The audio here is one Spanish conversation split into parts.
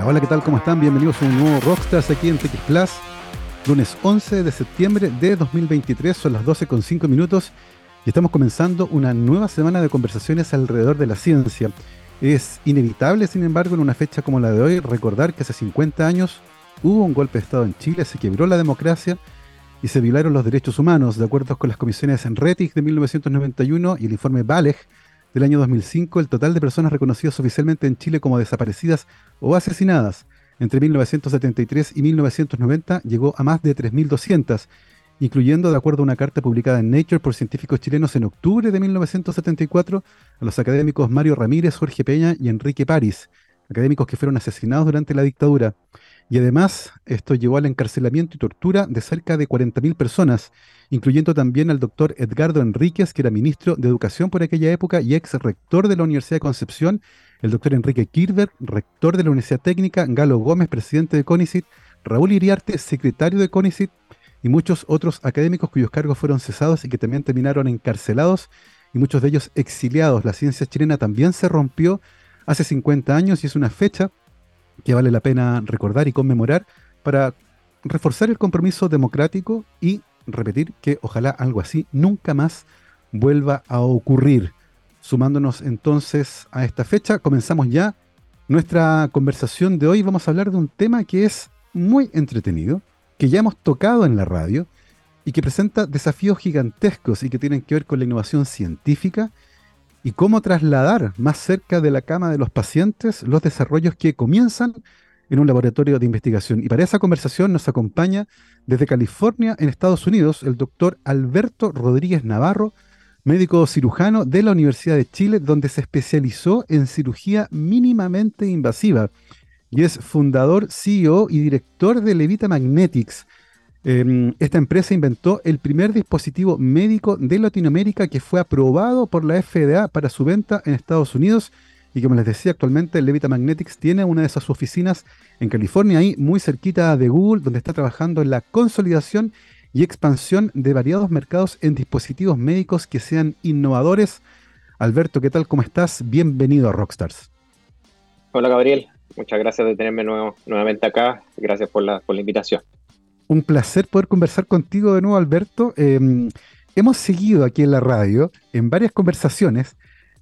Hola, ¿qué tal? ¿Cómo están? Bienvenidos a un nuevo Rockstars aquí en TX Plus. Lunes 11 de septiembre de 2023, son las 12 con 5 minutos y estamos comenzando una nueva semana de conversaciones alrededor de la ciencia. Es inevitable, sin embargo, en una fecha como la de hoy, recordar que hace 50 años hubo un golpe de Estado en Chile, se quebró la democracia y se violaron los derechos humanos, de acuerdo con las comisiones Enretig de 1991 y el informe Baleg del año 2005, el total de personas reconocidas oficialmente en Chile como desaparecidas o asesinadas entre 1973 y 1990 llegó a más de 3.200, incluyendo, de acuerdo a una carta publicada en Nature por científicos chilenos en octubre de 1974, a los académicos Mario Ramírez, Jorge Peña y Enrique París, académicos que fueron asesinados durante la dictadura. Y además, esto llevó al encarcelamiento y tortura de cerca de 40.000 personas, incluyendo también al doctor Edgardo Enríquez, que era ministro de Educación por aquella época y ex rector de la Universidad de Concepción, el doctor Enrique Kirber, rector de la Universidad Técnica, Galo Gómez, presidente de CONICIT, Raúl Iriarte, secretario de CONICIT, y muchos otros académicos cuyos cargos fueron cesados y que también terminaron encarcelados, y muchos de ellos exiliados. La ciencia chilena también se rompió hace 50 años y es una fecha que vale la pena recordar y conmemorar para reforzar el compromiso democrático y repetir que ojalá algo así nunca más vuelva a ocurrir. Sumándonos entonces a esta fecha, comenzamos ya nuestra conversación de hoy. Vamos a hablar de un tema que es muy entretenido, que ya hemos tocado en la radio y que presenta desafíos gigantescos y que tienen que ver con la innovación científica y cómo trasladar más cerca de la cama de los pacientes los desarrollos que comienzan en un laboratorio de investigación. Y para esa conversación nos acompaña desde California, en Estados Unidos, el doctor Alberto Rodríguez Navarro, médico cirujano de la Universidad de Chile, donde se especializó en cirugía mínimamente invasiva y es fundador, CEO y director de Levita Magnetics. Em, esta empresa inventó el primer dispositivo médico de Latinoamérica que fue aprobado por la FDA para su venta en Estados Unidos y como les decía, actualmente Levita Magnetics tiene una de esas oficinas en California, ahí muy cerquita de Google, donde está trabajando en la consolidación y expansión de variados mercados en dispositivos médicos que sean innovadores. Alberto, ¿qué tal? ¿Cómo estás? Bienvenido a Rockstars. Hola Gabriel, muchas gracias de tenerme nuevamente acá. Gracias por la, invitación. Un placer poder conversar contigo de nuevo, Alberto. Em, hemos seguido aquí en la radio en varias conversaciones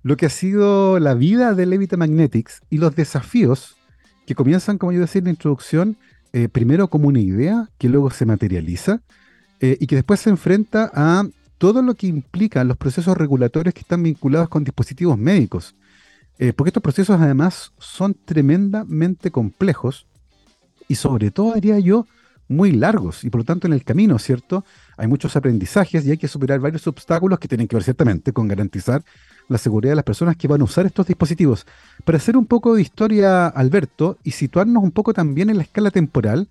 lo que ha sido la vida de Levita Magnetics y los desafíos que comienzan, como yo decía en la introducción, eh, primero como una idea que luego se materializa eh, y que después se enfrenta a todo lo que implica los procesos regulatorios que están vinculados con dispositivos médicos. Eh, porque estos procesos además son tremendamente complejos y sobre todo, diría yo, muy largos y por lo tanto en el camino, ¿cierto? Hay muchos aprendizajes y hay que superar varios obstáculos que tienen que ver ciertamente con garantizar la seguridad de las personas que van a usar estos dispositivos. Para hacer un poco de historia, Alberto, y situarnos un poco también en la escala temporal,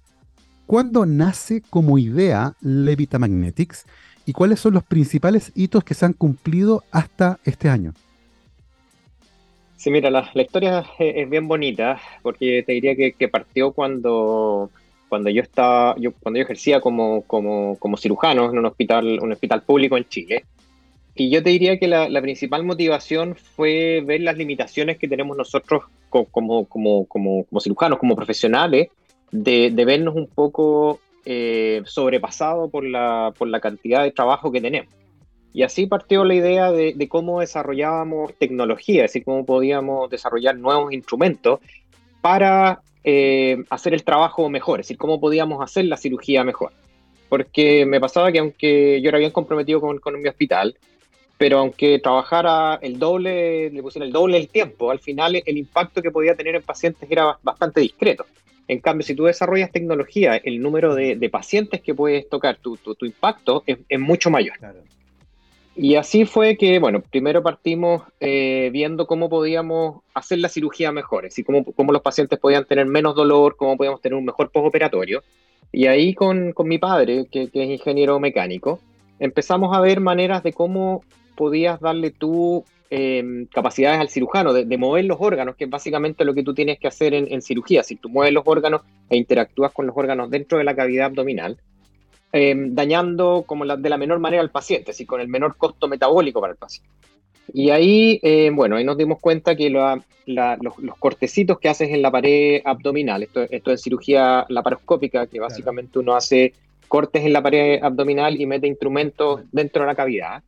¿cuándo nace como idea Levita Magnetics y cuáles son los principales hitos que se han cumplido hasta este año? Sí, mira, la, historia es, bien bonita porque te diría que, partió cuando, cuando yo estaba, yo, cuando yo ejercía como, como, como cirujano en un hospital, un hospital público en Chile. Y yo te diría que la, principal motivación fue ver las limitaciones que tenemos nosotros como, como, como, cirujanos, como profesionales, de, vernos un poco eh, sobrepasados por la, por la cantidad de trabajo que tenemos. Y así partió la idea de, cómo desarrollábamos tecnología, es decir, cómo podíamos desarrollar nuevos instrumentos para eh, hacer el trabajo mejor, es decir, cómo podíamos hacer la cirugía mejor. Porque me pasaba que aunque yo era bien comprometido con, con mi hospital, pero aunque trabajara el doble, le pusieron el doble del tiempo, al final el impacto que podía tener en pacientes era bastante discreto. En cambio, si tú desarrollas tecnología, el número de, pacientes que puedes tocar, tu, tu, impacto es, mucho mayor. Y así fue que, bueno, primero partimos eh, viendo cómo podíamos hacer la cirugía mejor, y cómo, cómo los pacientes podían tener menos dolor, cómo podíamos tener un mejor postoperatorio. Y ahí con, con mi padre, que, es ingeniero mecánico, empezamos a ver maneras de cómo podías darle tú em, capacidades al cirujano de, mover los órganos, que es básicamente lo que tú tienes que hacer en, cirugía. Si tú mueves los órganos e interactúas con los órganos dentro de la cavidad abdominal, em, dañando como de la menor manera al paciente, así con el menor costo metabólico para el paciente. Y ahí, eh, bueno, ahí nos dimos cuenta que los, cortecitos que haces en la pared abdominal, esto, esto es cirugía laparoscópica, que básicamente uno hace cortes en la pared abdominal y mete instrumentos dentro de la cavidad.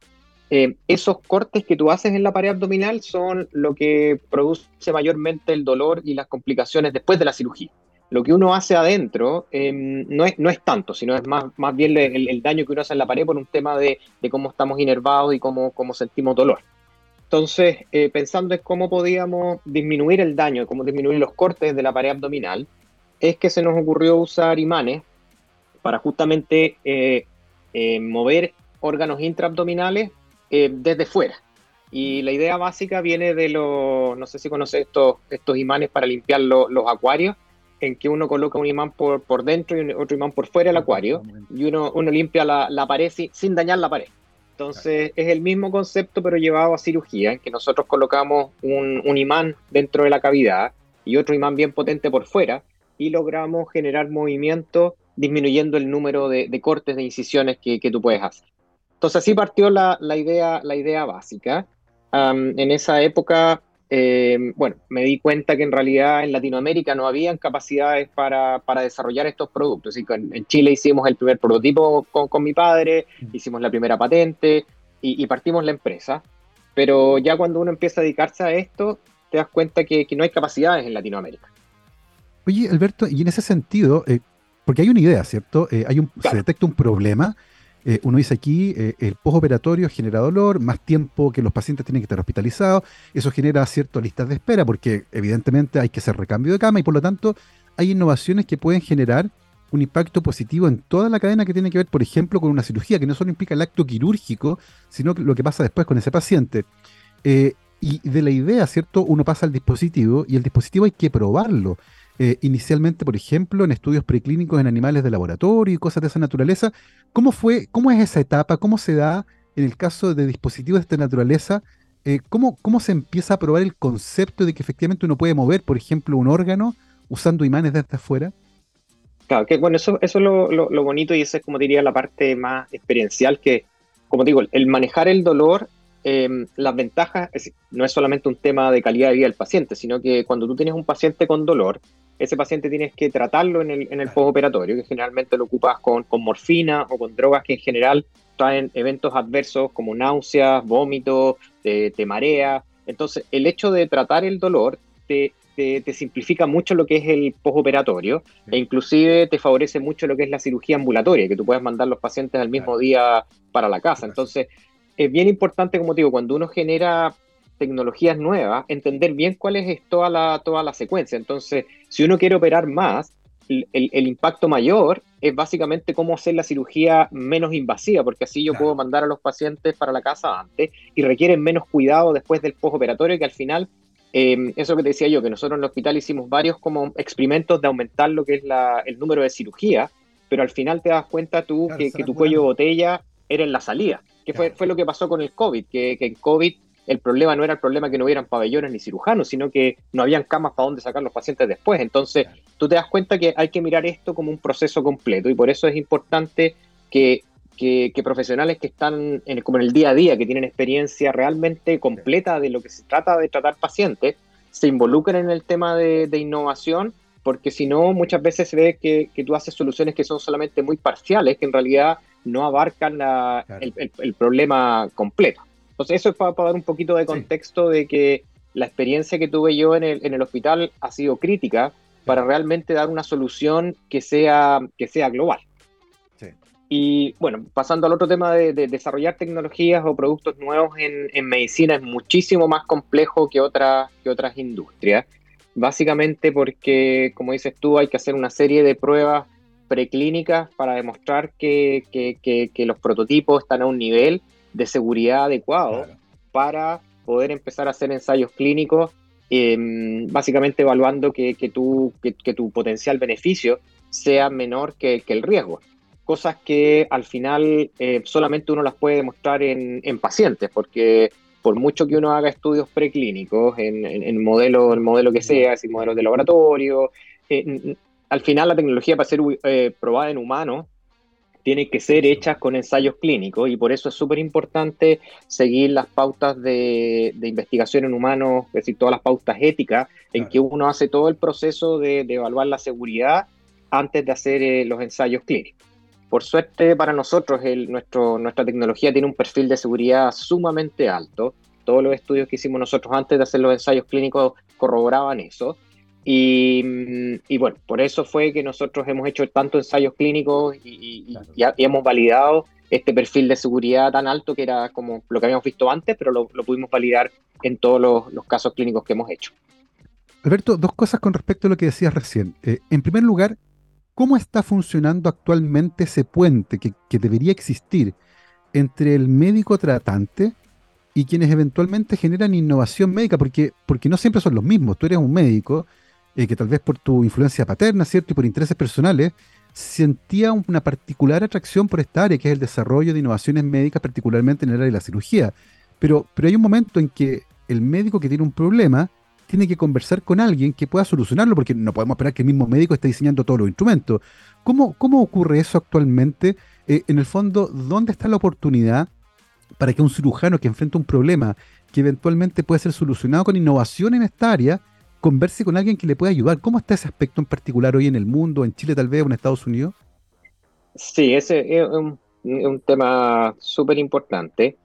Eh, esos cortes que tú haces en la pared abdominal son lo que produce mayormente el dolor y las complicaciones después de la cirugía. Lo que uno hace adentro em, no, es, no es tanto, sino es más, más bien el, daño que uno hace en la pared por un tema de, cómo estamos inervados y cómo, cómo sentimos dolor. Entonces, eh, pensando en cómo podíamos disminuir el daño, cómo disminuir los cortes de la pared abdominal, es que se nos ocurrió usar imanes para justamente eh, eh, mover órganos intraabdominales desde fuera. Y la idea básica viene de los, no sé si conoces estos, estos imanes para limpiar los acuarios, en que uno coloca un imán por, por dentro y otro imán por fuera del acuario, y uno, uno limpia la, la pared sin dañar la pared. Entonces es el mismo concepto pero llevado a cirugía, en que nosotros colocamos un, imán dentro de la cavidad y otro imán bien potente por fuera y logramos generar movimiento disminuyendo el número de, cortes de incisiones que, tú puedes hacer. Entonces así partió la, idea, la idea básica. en esa época eh, bueno, me di cuenta que en realidad en Latinoamérica no habían capacidades para, desarrollar estos productos. Así que en, Chile hicimos el primer prototipo con, mi padre, hicimos la primera patente y, partimos la empresa. Pero ya cuando uno empieza a dedicarse a esto, te das cuenta que, no hay capacidades en Latinoamérica. Oye, Alberto, y en ese sentido, eh, porque hay una idea, ¿cierto? Eh, hay un, Se detecta un problema eh, uno dice aquí, eh, el postoperatorio genera dolor, más tiempo que los pacientes tienen que estar hospitalizados, eso genera ciertas listas de espera, porque evidentemente hay que hacer recambio de cama y por lo tanto hay innovaciones que pueden generar un impacto positivo en toda la cadena que tiene que ver, por ejemplo, con una cirugía, que no solo implica el acto quirúrgico, sino lo que pasa después con ese paciente. Eh, y de la idea, ¿cierto? Uno pasa al dispositivo y el dispositivo hay que probarlo. Eh, inicialmente, por ejemplo, en estudios preclínicos en animales de laboratorio y cosas de esa naturaleza. ¿Cómo fue, cómo es esa etapa? ¿Cómo se da en el caso de dispositivos de esta naturaleza? Eh, ¿cómo, ¿Cómo se empieza a probar el concepto de que efectivamente uno puede mover, por ejemplo, un órgano usando imanes desde afuera? Claro, que bueno, eso, eso es lo, bonito y esa es como diría la parte más experiencial que, como digo, el manejar el dolor em, las ventajas no es solamente un tema de calidad de vida del paciente, sino que cuando tú tienes un paciente con dolor, ese paciente tienes que tratarlo en el, en el postoperatorio, que generalmente lo ocupas con, con, morfina o con drogas que en general traen eventos adversos como náuseas, vómitos, te, marea. Entonces, el hecho de tratar el dolor te, te, simplifica mucho lo que es el postoperatorio e inclusive te favorece mucho lo que es la cirugía ambulatoria, que tú puedes mandar los pacientes al mismo día para la casa. Entonces, es bien importante, como te digo, cuando uno genera tecnologías nuevas, entender bien cuál es toda la, toda la secuencia. Entonces, si uno quiere operar más, el, impacto mayor es básicamente cómo hacer la cirugía menos invasiva, porque así yo puedo mandar a los pacientes para la casa antes y requieren menos cuidado después del postoperatorio, que al final, eh, eso que te decía yo, que nosotros en el hospital hicimos varios como experimentos de aumentar lo que es el número de cirugías, pero al final te das cuenta tú que, tu cuello de botella era en la salida, que fue, fue lo que pasó con el COVID, que, que en COVID el problema no era el problema que no hubieran pabellones ni cirujanos, sino que no habían camas para dónde sacar los pacientes después. Entonces, tú te das cuenta que hay que mirar esto como un proceso completo y por eso es importante que, profesionales que están en, como en el día a día, que tienen experiencia realmente completa de lo que se trata de tratar pacientes, se involucren en el tema de, innovación, porque si no, muchas veces se ve que, tú haces soluciones que son solamente muy parciales, que en realidad no abarcan el problema completo. Entonces, eso es para, dar un poquito de contexto de que la experiencia que tuve yo en el, en el hospital ha sido crítica para realmente dar una solución que sea, que sea global. Y bueno, pasando al otro tema de, desarrollar tecnologías o productos nuevos en, en, medicina es muchísimo más complejo que, otras que otras industrias. Básicamente porque, como dices tú, hay que hacer una serie de pruebas preclínicas para demostrar que, que, que los prototipos están a un nivel de seguridad adecuado para poder empezar a hacer ensayos clínicos, em, básicamente evaluando que, que, tu, que, tu potencial beneficio sea menor que, el riesgo. Cosas que al final eh, solamente uno las puede demostrar en, pacientes, porque por mucho que uno haga estudios preclínicos en, en, modelo, el modelo que sea, si modelos de laboratorio, eh, al final la tecnología para ser eh, probada en humanos tienen que ser hechas con ensayos clínicos y por eso es súper importante seguir las pautas de, investigación en humanos, es decir, todas las pautas éticas, en que uno hace todo el proceso de, evaluar la seguridad antes de hacer eh, los ensayos clínicos. Por suerte para nosotros, el, nuestro, nuestra tecnología tiene un perfil de seguridad sumamente alto. Todos los estudios que hicimos nosotros antes de hacer los ensayos clínicos corroboraban eso. Y, bueno, por eso fue que nosotros hemos hecho tantos ensayos clínicos y, hemos validado este perfil de seguridad tan alto que era como lo que habíamos visto antes, pero lo, pudimos validar en todos los, casos clínicos que hemos hecho. Alberto, dos cosas con respecto a lo que decías recién. Eh, en primer lugar, ¿cómo está funcionando actualmente ese puente que, que debería existir entre el médico tratante y quienes eventualmente generan innovación médica? Porque, porque no siempre son los mismos. Tú eres un médico eh, que tal vez por tu influencia paterna, ¿cierto? Y por intereses personales, sentía una particular atracción por esta área, que es el desarrollo de innovaciones médicas, particularmente en el área de la cirugía. Pero, pero hay un momento en que el médico que tiene un problema tiene que conversar con alguien que pueda solucionarlo, porque no podemos esperar que el mismo médico esté diseñando todos los instrumentos. ¿Cómo, cómo ocurre eso actualmente? Eh, en el fondo, ¿dónde está la oportunidad para que un cirujano que enfrenta un problema que eventualmente puede ser solucionado con innovación en esta área, converse con alguien que le pueda ayudar. ¿Cómo está ese aspecto en particular hoy en el mundo, en Chile tal vez o en Estados Unidos? Sí, ese es un, tema súper importante.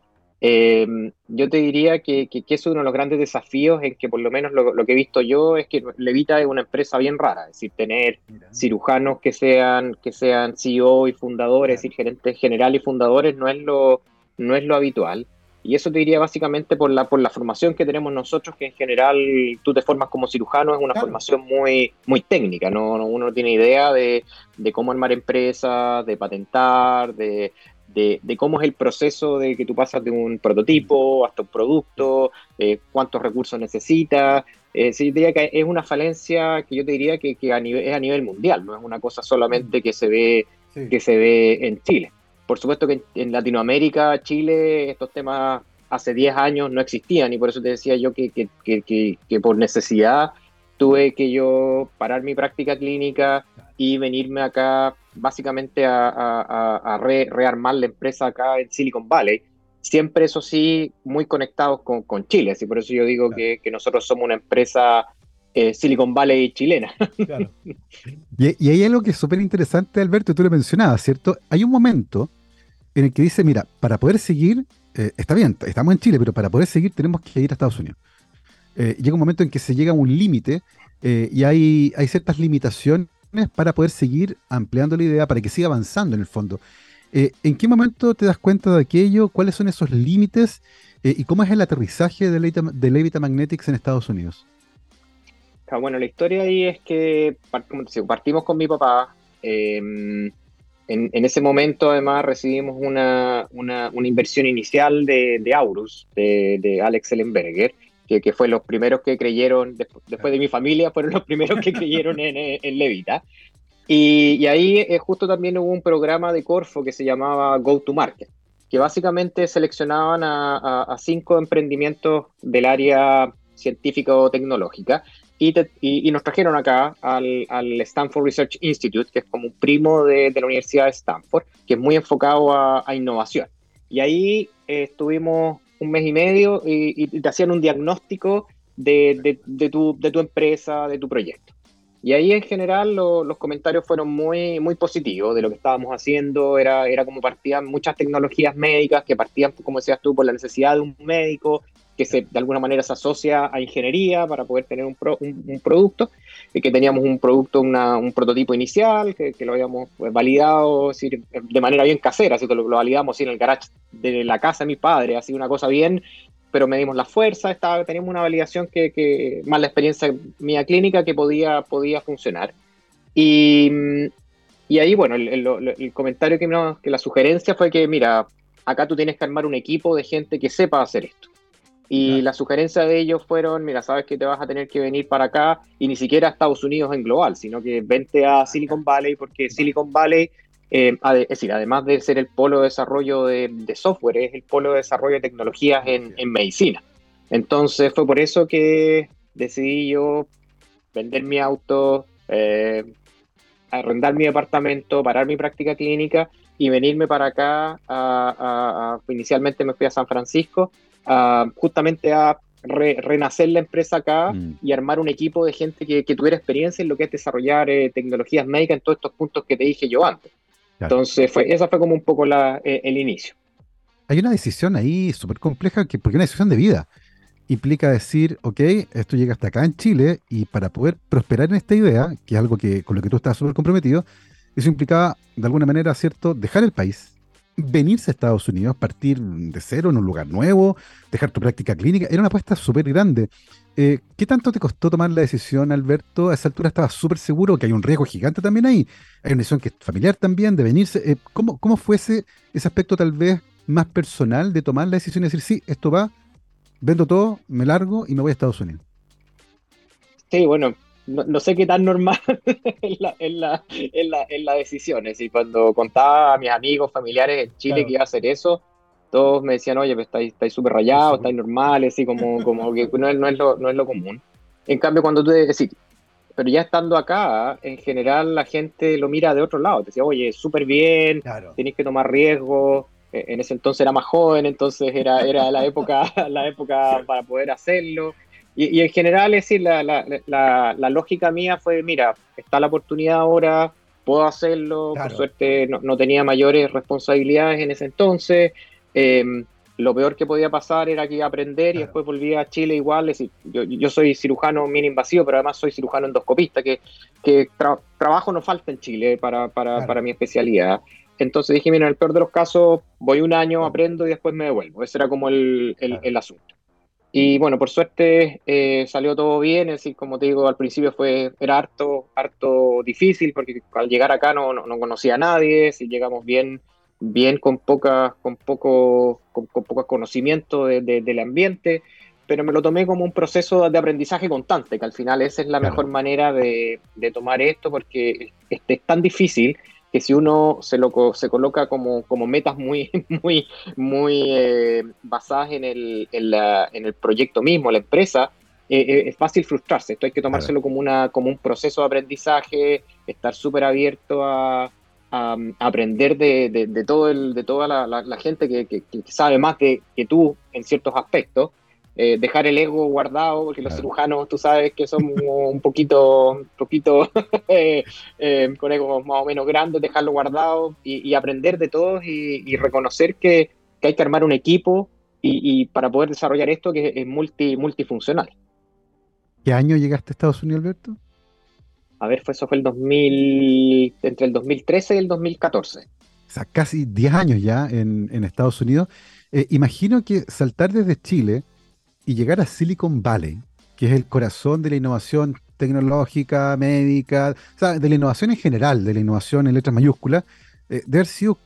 Eh, yo te diría que, que, es uno de los grandes desafíos en que por lo menos lo, que he visto yo es que Levita es una empresa bien rara, es decir, tener cirujanos que sean, que sean CEO y fundadores, es decir, gerentes generales y fundadores no es lo, no es lo habitual. Y eso te diría básicamente por la, por la formación que tenemos nosotros, que en general tú te formas como cirujano, es una formación muy, muy técnica, ¿no? uno no tiene idea de, de cómo armar empresas, de patentar, de, de, cómo es el proceso de que tú pasas de un prototipo hasta un producto, eh, cuántos recursos necesitas. Eh, sí, diría que es una falencia que yo te diría que, que a nivel, es a nivel mundial, no es una cosa solamente que se ve, que se ve en Chile. Por supuesto que en Latinoamérica, Chile, estos temas hace 10 años no existían y por eso te decía yo que, por necesidad tuve que yo parar mi práctica clínica y venirme acá básicamente a, rearmar la empresa acá en Silicon Valley. Siempre, eso sí, muy conectados con, Chile. Así por eso yo digo que, nosotros somos una empresa eh, Silicon Valley chilena. Y, y, hay algo que es súper interesante, Alberto, tú lo mencionabas, ¿cierto? Hay un momento en el que dice, mira, para poder seguir, eh, está bien, estamos en Chile, pero para poder seguir tenemos que ir a Estados Unidos. Eh, llega un momento en que se llega a un límite eh, y hay, hay ciertas limitaciones para poder seguir ampliando la idea, para que siga avanzando en el fondo. ¿En qué momento te das cuenta de aquello? ¿Cuáles son esos límites? ¿Y cómo es el aterrizaje de Levita, de Levita Magnetics en Estados Unidos? Bueno, la historia ahí es que partimos con mi papá. Eh, en, ese momento, además, recibimos una, una, inversión inicial de, de Aurus, de, Alex Ellenberger, que, que, fue los primeros que creyeron, después, de mi familia, fueron los primeros que creyeron en, en Levita. Y, ahí eh, justo también hubo un programa de Corfo que se llamaba Go to Market, que básicamente seleccionaban a, a cinco emprendimientos del área científico-tecnológica y, nos trajeron acá al, Stanford Research Institute, que es como un primo de, la Universidad de Stanford, que es muy enfocado a, innovación. Y ahí eh, estuvimos un mes y medio y, te hacían un diagnóstico de, tu, de tu empresa, de tu proyecto. Y ahí en general los comentarios fueron muy, muy positivos de lo que estábamos haciendo. Era, era como partían muchas tecnologías médicas que partían, como decías tú, por la necesidad de un médico que de alguna manera se asocia a ingeniería para poder tener un, producto, y que teníamos un producto, un prototipo inicial, que, lo habíamos pues, validado de manera bien casera, así que lo, validamos en el garage de la casa de mi padre, así una cosa bien, pero medimos la fuerza, estaba, teníamos una validación que, más la experiencia mía clínica, que podía, podía funcionar. Y, y ahí, bueno, el, comentario que, que la sugerencia fue que, mira, acá tú tienes que armar un equipo de gente que sepa hacer esto. Y la sugerencia de ellos fueron, mira, sabes que te vas a tener que venir para acá y ni siquiera a Estados Unidos en global, sino que vente a Silicon Valley porque Silicon Valley, eh, es decir, además de ser el polo de desarrollo de, software, es el polo de desarrollo de tecnologías en, medicina. Entonces fue por eso que decidí yo vender mi auto, eh, arrendar mi departamento, parar mi práctica clínica y venirme para acá. A, inicialmente me fui a San Francisco, justamente a renacer la empresa acá mm. y armar un equipo de gente que, tuviera experiencia en lo que es desarrollar eh, tecnologías médicas en todos estos puntos que te dije yo antes. Entonces, fue, esa fue como un poco la, eh, el inicio. Hay una decisión ahí súper compleja, que, porque una decisión de vida. Implica decir, ok, esto llega hasta acá en Chile y para poder prosperar en esta idea, que es algo que, con lo que tú estás súper comprometido, eso implicaba, de alguna manera, ¿cierto?, dejar el país, venirse a Estados Unidos, partir de cero en un lugar nuevo, dejar tu práctica clínica, era una apuesta súper grande. Eh, ¿Qué tanto te costó tomar la decisión, Alberto? A esa altura estabas súper seguro que hay un riesgo gigante también ahí. Hay una decisión que es familiar también, de venirse. Eh, ¿cómo, ¿Cómo fue ese, aspecto tal vez más personal de tomar la decisión y decir, sí, esto va, vendo todo, me largo y me voy a Estados Unidos? Sí, bueno, no, sé qué tan normal es la, en, la, en, la, en, la, decisión. Es decir, cuando contaba a mis amigos, familiares en Chile que iba a hacer eso, todos me decían, oye, pues estáis súper rayados, estáis normales, así como, como que no es, no, es lo, no es lo común. En cambio, cuando tú decís, pero ya estando acá, en general la gente lo mira de otro lado. Te decía, oye, súper bien, claro. tenéis que tomar riesgos. E, en ese entonces era más joven, entonces era, era la, época, la época para poder hacerlo. Y, en general, es decir, la, la, la, lógica mía fue, mira, está la oportunidad ahora, puedo hacerlo, por suerte no, no, tenía mayores responsabilidades en ese entonces. Em, lo peor que podía pasar era que iba a aprender y después volví a Chile igual. Es decir, yo, yo, soy cirujano bien invasivo, pero además soy cirujano endoscopista, que, que trabajo no falta en Chile para, para, para mi especialidad. Entonces dije, mira, en el peor de los casos, voy un año, aprendo y después me devuelvo. Ese era como el, el, el asunto. Y bueno, por suerte eh, salió todo bien, es decir, como te digo, al principio fue, era harto, harto difícil porque al llegar acá no, no, conocía a nadie, si llegamos bien, bien con poca, con poco, con, poco conocimiento del ambiente, pero me lo tomé como un proceso de aprendizaje constante, que al final esa es la mejor manera de, de tomar esto porque es tan difícil que si uno se, lo, se coloca como, como metas muy, muy, muy eh, basadas en el, en, la, en el proyecto mismo, la empresa, eh, eh, es fácil frustrarse. Esto hay que tomárselo como, una, como un proceso de aprendizaje, estar súper abierto a, aprender de, de, todo el, de toda la, la, gente que, que, sabe más de, que tú en ciertos aspectos eh, dejar el ego guardado, porque los cirujanos, tú sabes que son un poquito, un poquito eh, eh, con ego más o menos grandes, dejarlo guardado y, aprender de todos y, reconocer que, hay que armar un equipo y, para poder desarrollar esto que es multi, multifuncional. ¿Qué año llegaste a Estados Unidos, Alberto? A ver, fue, eso fue el 2000, entre el 2013 y el 2014. O sea, casi 10 años ya en, en Estados Unidos. imagino que saltar desde Chile, y llegar a Silicon Valley, que es el corazón de la innovación tecnológica, médica, o sea, de la innovación en general, de la innovación en letras mayúsculas, eh, de haber sido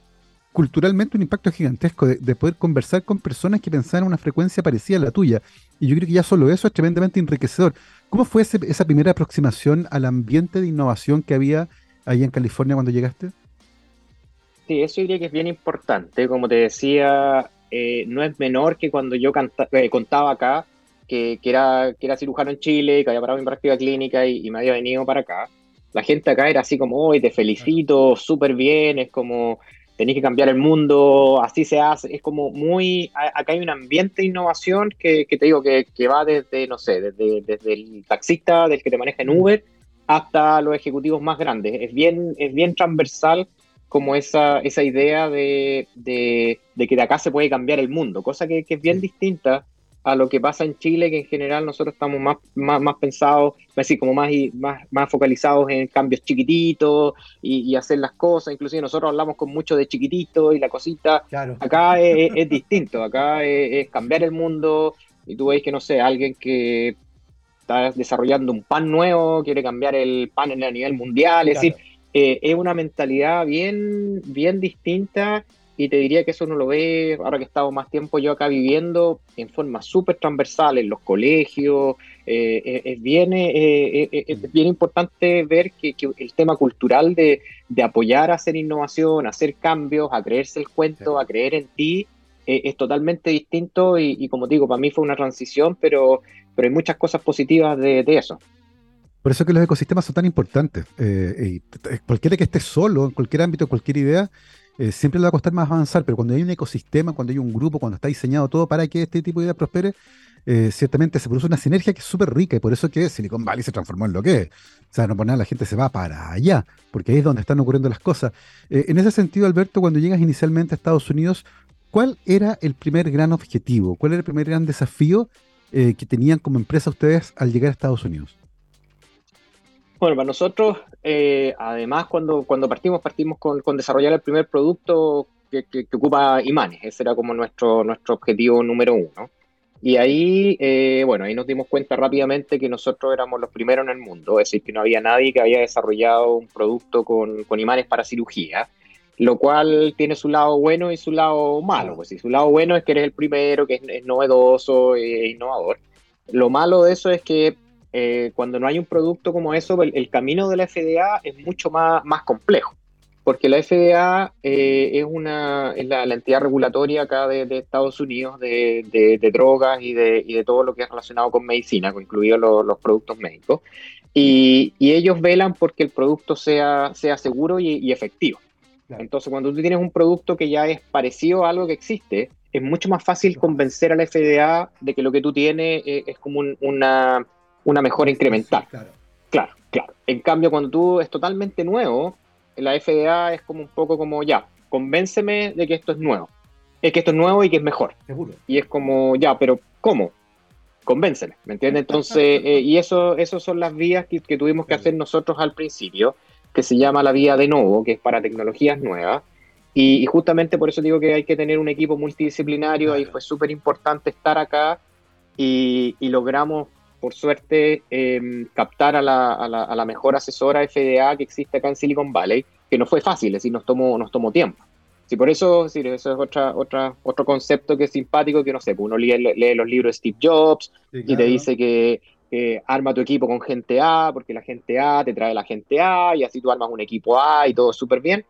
culturalmente un impacto gigantesco, de, poder conversar con personas que pensaban en una frecuencia parecida a la tuya. Y yo creo que ya solo eso es tremendamente enriquecedor. ¿Cómo fue esa primera aproximación al ambiente de innovación que había ahí en California cuando llegaste? Sí, eso diría que es bien importante. Como te decía, eh, no es menor que cuando yo eh, contaba acá que, era, que era cirujano en Chile, que había parado mi práctica clínica y, me había venido para acá. La gente acá era así como, hoy te felicito, súper bien, es como, tenéis que cambiar el mundo, así se hace, es como muy, acá hay un ambiente de innovación que, te digo que, va desde, no sé, desde, desde el taxista, del que te maneja en Uber, hasta los ejecutivos más grandes. Es bien, es bien transversal como esa, esa idea de, de, que de acá se puede cambiar el mundo, cosa que, es bien distinta a lo que pasa en Chile, que en general nosotros estamos más, más, más pensados, así como más, más, más focalizados en cambios chiquititos y, hacer las cosas, inclusive nosotros hablamos con mucho de chiquitito y la cosita, acá es, distinto, acá es, cambiar el mundo. Y tú ves que, no sé, alguien que está desarrollando un pan nuevo, quiere cambiar el pan a nivel mundial, es decir, eh, es una mentalidad bien, bien distinta y te diría que eso uno lo ve, ahora que he estado más tiempo yo acá viviendo, en forma súper transversal en los colegios. Eh, es, bien, eh, es bien importante ver que, el tema cultural de, apoyar a hacer innovación, a hacer cambios, a creerse el cuento, a creer en ti, es totalmente distinto y, como digo, para mí fue una transición, pero, pero hay muchas cosas positivas de eso. Por eso que los ecosistemas son tan importantes. Eh, cualquiera que esté solo en cualquier ámbito, cualquier idea, eh, siempre le va a costar más avanzar, pero cuando hay un ecosistema, cuando hay un grupo, cuando está diseñado todo para que este tipo de idea prospere, eh, ciertamente se produce una sinergia que es súper rica y por eso que Silicon Valley se transformó en lo que es. O sea, no por nada la gente se va para allá, porque ahí es donde están ocurriendo las cosas. En ese sentido, Alberto, cuando llegas inicialmente a Estados Unidos, ¿cuál era el primer gran objetivo? ¿Cuál era el primer gran desafío que tenían como empresa ustedes al llegar a Estados Unidos? Bueno, para nosotros, además, cuando, cuando partimos, partimos con, con desarrollar el primer producto que, que, que, ocupa imanes. Ese era como nuestro, nuestro objetivo número uno. Y ahí, eh, bueno, ahí nos dimos cuenta rápidamente que nosotros éramos los primeros en el mundo, es decir, que no había nadie que había desarrollado un producto con, con imanes para cirugía, lo cual tiene su lado bueno y su lado malo. Pues si su lado bueno es que eres el primero, que es, novedoso e innovador. Lo malo de eso es que eh, cuando no hay un producto como eso, el, el, camino de la FDA es mucho más, más complejo porque la FDA eh, es, una, es la, entidad regulatoria acá de, Estados Unidos de, de, drogas y de, y de todo lo que es relacionado con medicina, incluidos los, los productos médicos. Y, y, ellos velan porque el producto sea, sea seguro y, efectivo. Entonces, cuando tú tienes un producto que ya es parecido a algo que existe, es mucho más fácil convencer a la FDA de que lo que tú tienes es, es como un, una, una mejora incremental. Claro. claro, claro. En cambio, cuando tú es totalmente nuevo, la FDA es como un poco como, ya, convénceme de que esto es nuevo. Es que esto es nuevo y que es mejor. Seguro. Y es como, ya, pero ¿cómo? Convénceme, ¿me entiendes? Entonces, eh, y eso, son las vías que, tuvimos que hacer nosotros al principio, que se llama la vía de nuevo, que es para tecnologías nuevas. Y, justamente por eso digo que hay que tener un equipo multidisciplinario, y fue súper importante estar acá y, y logramos por suerte, em, captar a la, a, la, a la, mejor asesora FDA que existe acá en Silicon Valley, que no fue fácil, es decir, nos tomó, nos tomó tiempo. Sí, por eso, sí, eso es otra, otra, otro concepto que es simpático, que no sé, pues uno lee, lee los libros de Steve Jobs y te dice que, arma tu equipo con gente A, porque la gente A te trae la gente A, y así tú armas un equipo A y todo súper bien.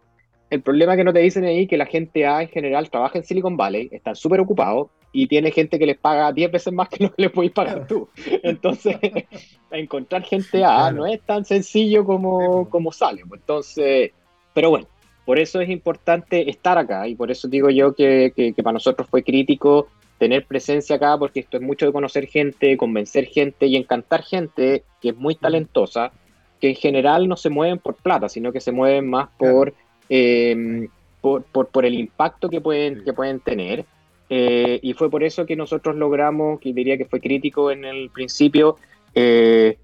El problema que no te dicen ahí es que la gente A en general trabaja en Silicon Valley, están súper ocupados y tiene gente que les paga 10 veces más que lo que le puedes pagar tú. Entonces, encontrar gente A no es tan sencillo como, como sale. Pues. Entonces, pero bueno, por eso es importante estar acá y por eso digo yo que, que, para nosotros fue crítico tener presencia acá porque esto es mucho de conocer gente, convencer gente y encantar gente que es muy talentosa, que en general no se mueven por plata, sino que se mueven más por, eh, por, por, por, el impacto que pueden, que pueden tener eh, y fue por eso que nosotros logramos, que diría que fue crítico en el principio, eh,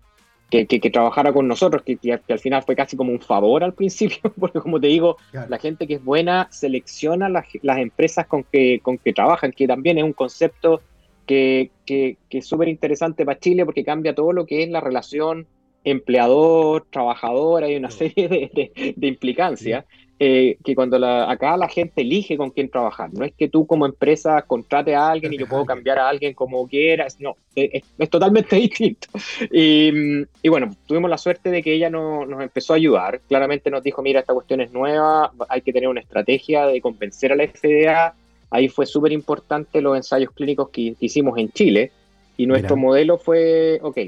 que, que, trabajara con nosotros, que, que, al final fue casi como un favor al principio, porque como te digo, la gente que es buena selecciona las, las empresas con que, con que trabajan, que también es un concepto que, es súper interesante para Chile porque cambia todo lo que es la relación empleador-trabajador, hay una serie de, de, implicancias. Eh, que cuando la, acá la gente elige con quién trabajar, no es que tú como empresa contrate a alguien y yo puedo cambiar a alguien como quieras, no, es, totalmente distinto. Y, y, bueno, tuvimos la suerte de que ella no, nos empezó a ayudar, claramente nos dijo, mira, esta cuestión es nueva, hay que tener una estrategia de convencer a la FDA, ahí fue súper importante los ensayos clínicos que, hicimos en Chile, y nuestro modelo fue, ok,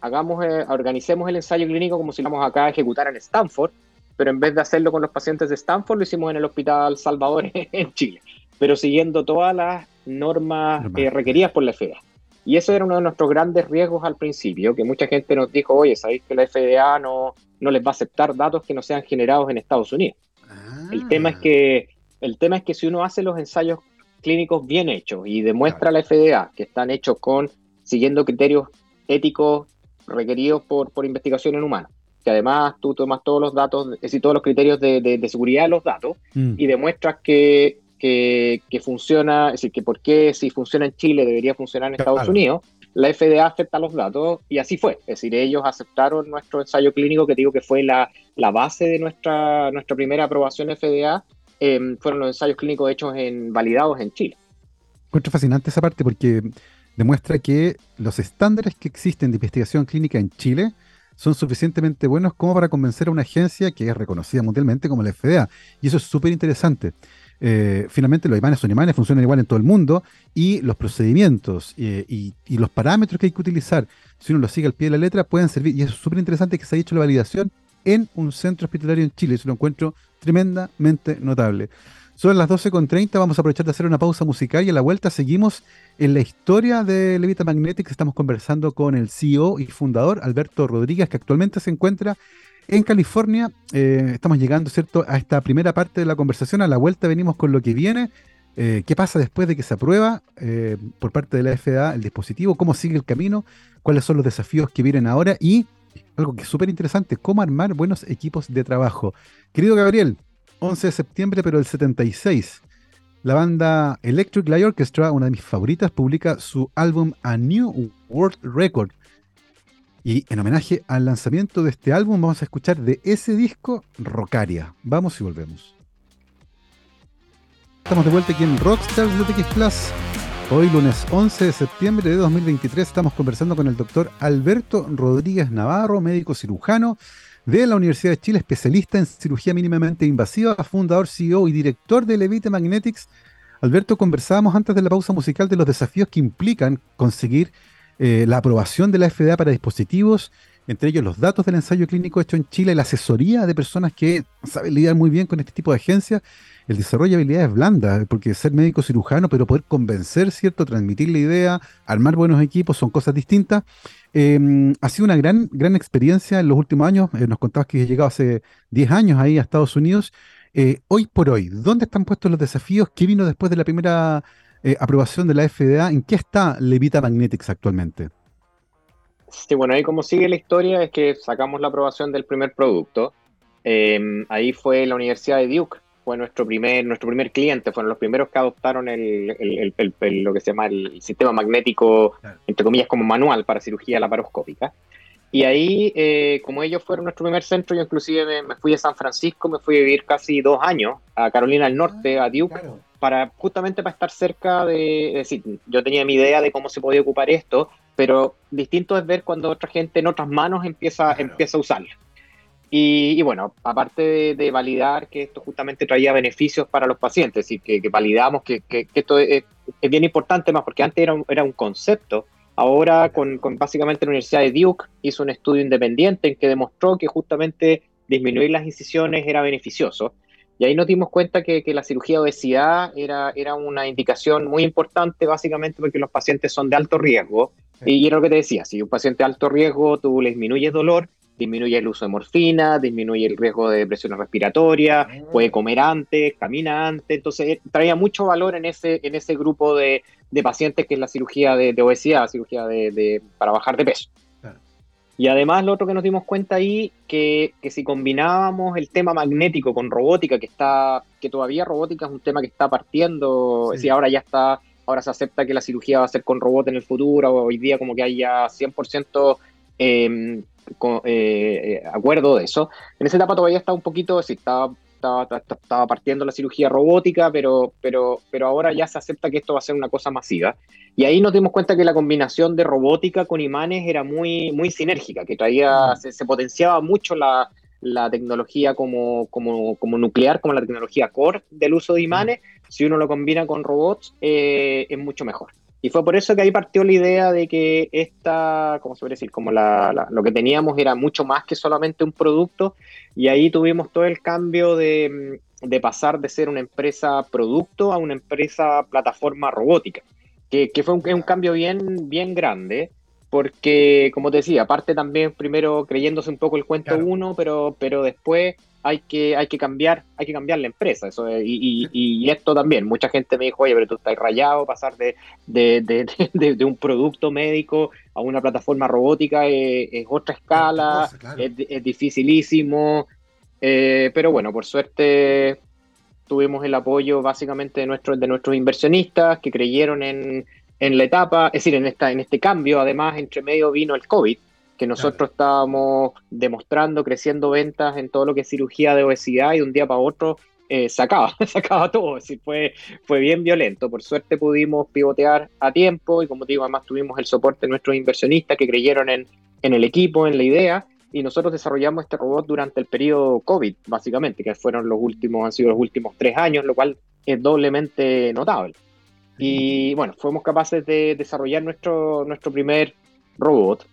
hagamos, eh, organicemos el ensayo clínico como si lo vamos acá a ejecutar en Stanford, pero en vez de hacerlo con los pacientes de Stanford, lo hicimos en el Hospital Salvador en Chile, pero siguiendo todas las normas eh, requeridas por la FDA. Y eso era uno de nuestros grandes riesgos al principio, que mucha gente nos dijo, oye, ¿sabéis que la FDA no, no les va a aceptar datos que no sean generados en Estados Unidos? El, tema es ah. que, el tema es que si uno hace los ensayos clínicos bien hechos y demuestra a la FDA que están hechos con, siguiendo criterios éticos requeridos por, por investigación en humanos, que además tú tomas todos los datos, es decir, todos los criterios de, de, seguridad de los datos mm. y demuestras que, que, que, funciona, es decir, que por qué si funciona en Chile debería funcionar en Estados Unidos, la FDA acepta los datos y así fue. Es decir, ellos aceptaron nuestro ensayo clínico, que digo que fue la, la base de nuestra, nuestra primera aprobación FDA, em, fueron los ensayos clínicos hechos en validados en Chile. Encuentro fascinante esa parte porque demuestra que los estándares que existen de investigación clínica en Chile son suficientemente buenos como para convencer a una agencia que es reconocida mundialmente como la FDA. Y eso es súper interesante. Eh, finalmente los imanes son imanes, funcionan igual en todo el mundo y los procedimientos eh, y, los parámetros que hay que utilizar, si uno los sigue al pie de la letra, pueden servir. Y eso es súper interesante que se haya hecho la validación en un centro hospitalario en Chile. Eso lo encuentro tremendamente notable. Son las 12.30, vamos a aprovechar de hacer una pausa musical y a la vuelta seguimos en la historia de Levita Magnetics. Estamos conversando con el CEO y fundador Alberto Rodríguez, que actualmente se encuentra en California. Eh, estamos llegando, ¿cierto?, a esta primera parte de la conversación. A la vuelta venimos con lo que viene. Eh, ¿Qué pasa después de que se aprueba eh, por parte de la FDA el dispositivo? ¿Cómo sigue el camino? ¿Cuáles son los desafíos que vienen ahora? Y algo que es súper interesante, cómo armar buenos equipos de trabajo. Querido Gabriel, 11 de septiembre, pero el 76, la banda Electric Light Orchestra, una de mis favoritas, publica su álbum A New World Record. Y en homenaje al lanzamiento de este álbum, vamos a escuchar de ese disco Rockaria. Vamos y volvemos. Estamos de vuelta aquí en Rockstars de TX Plus. Hoy, lunes 11 de septiembre de 2023, estamos conversando con el doctor Alberto Rodríguez Navarro, médico cirujano de la Universidad de Chile, especialista en cirugía mínimamente invasiva, fundador, CEO y director de Levite Magnetics. Alberto, conversábamos antes de la pausa musical de los desafíos que implican conseguir eh, la aprobación de la FDA para dispositivos, entre ellos los datos del ensayo clínico hecho en Chile, la asesoría de personas que saben lidiar muy bien con este tipo de agencias, el desarrollo de habilidades blandas, porque ser médico cirujano, pero poder convencer, ¿cierto? Transmitir la idea, armar buenos equipos, son cosas distintas. Em, ha sido una gran, gran experiencia en los últimos años. Eh, nos contabas que has llegado hace 10 años ahí a Estados Unidos. Eh, hoy por hoy, ¿dónde están puestos los desafíos? ¿Qué vino después de la primera eh, aprobación de la FDA. ¿En qué está Levita Magnetics actualmente? Sí, bueno, ahí como sigue la historia es que sacamos la aprobación del primer producto. Em, ahí fue la Universidad de Duke, fue nuestro primer, nuestro primer cliente, fueron los primeros que adoptaron el, lo que se llama el sistema magnético, entre comillas, como manual para cirugía laparoscópica. Y ahí, eh, como ellos fueron nuestro primer centro, yo inclusive me, fui a San Francisco, me fui a vivir casi dos años a Carolina del Norte, ah, a Duke, para justamente para estar cerca de, es decir, yo tenía mi idea de cómo se podía ocupar esto, pero distinto es ver cuando otra gente en otras manos empieza, empieza a usarlo. Y, bueno, aparte de, validar que esto justamente traía beneficios para los pacientes, es decir, que, validamos que, que, esto es, bien importante más, porque antes era un, era un concepto, ahora con, con básicamente la Universidad de Duke hizo un estudio independiente en que demostró que justamente disminuir las incisiones era beneficioso. Y ahí nos dimos cuenta que, la cirugía de obesidad era, era una indicación muy importante, básicamente porque los pacientes son de alto riesgo. Y, era lo que te decía, si un paciente de alto riesgo, tú le disminuyes dolor, disminuye el uso de morfina, disminuye el riesgo de depresión respiratoria, ah. puede comer antes, camina antes. Entonces, eh, traía mucho valor en ese, en ese grupo de, pacientes que es la cirugía de, obesidad, cirugía de, para bajar de peso. Y además lo otro que nos dimos cuenta ahí, que, que si combinábamos el tema magnético con robótica, que está, que todavía robótica es un tema que está partiendo, es decir, ahora ya está, ahora se acepta que la cirugía va a ser con robot en el futuro, hoy día como que hay ya 100% eh, eh, acuerdo de eso. En esa etapa todavía está un poquito, sí, estaba estaba, partiendo la cirugía robótica, pero, pero, pero ahora ya se acepta que esto va a ser una cosa masiva. Y ahí nos dimos cuenta que la combinación de robótica con imanes era muy, muy sinérgica, que traía, mm. se, potenciaba mucho la, la tecnología como, como, como, nuclear, como la tecnología core del uso de imanes. Mm. Si uno lo combina con robots, eh, es mucho mejor. Y fue por eso que ahí partió la idea de que esta, ¿cómo se puede decir? Como la, lo que teníamos era mucho más que solamente un producto y ahí tuvimos todo el cambio de, de pasar de ser una empresa producto a una empresa plataforma robótica, que, que fue un, un, cambio bien, bien grande porque, como te decía, aparte también primero creyéndose un poco el cuento uno, pero, pero después hay que, hay que cambiar, hay que cambiar la empresa. Eso, y, y, esto también, mucha gente me dijo, oye, pero tú estás rayado, pasar de, de, un producto médico a una plataforma robótica es, otra escala, es, dificilísimo. Eh, pero bueno, por suerte tuvimos el apoyo básicamente de, nuestros de nuestros inversionistas que creyeron en, en la etapa, es decir, en, esta, en este cambio, además, entre medio vino el COVID que nosotros estábamos demostrando, creciendo ventas en todo lo que es cirugía de obesidad y de un día para otro eh, se acaba, se acaba todo, es fue, fue bien violento. Por suerte pudimos pivotear a tiempo y como digo, además tuvimos el soporte de nuestros inversionistas que creyeron en, en el equipo, en la idea y nosotros desarrollamos este robot durante el periodo COVID, básicamente, que fueron los últimos, han sido los últimos tres años, lo cual es doblemente notable. Y bueno, fuimos capaces de desarrollar nuestro, nuestro primer robot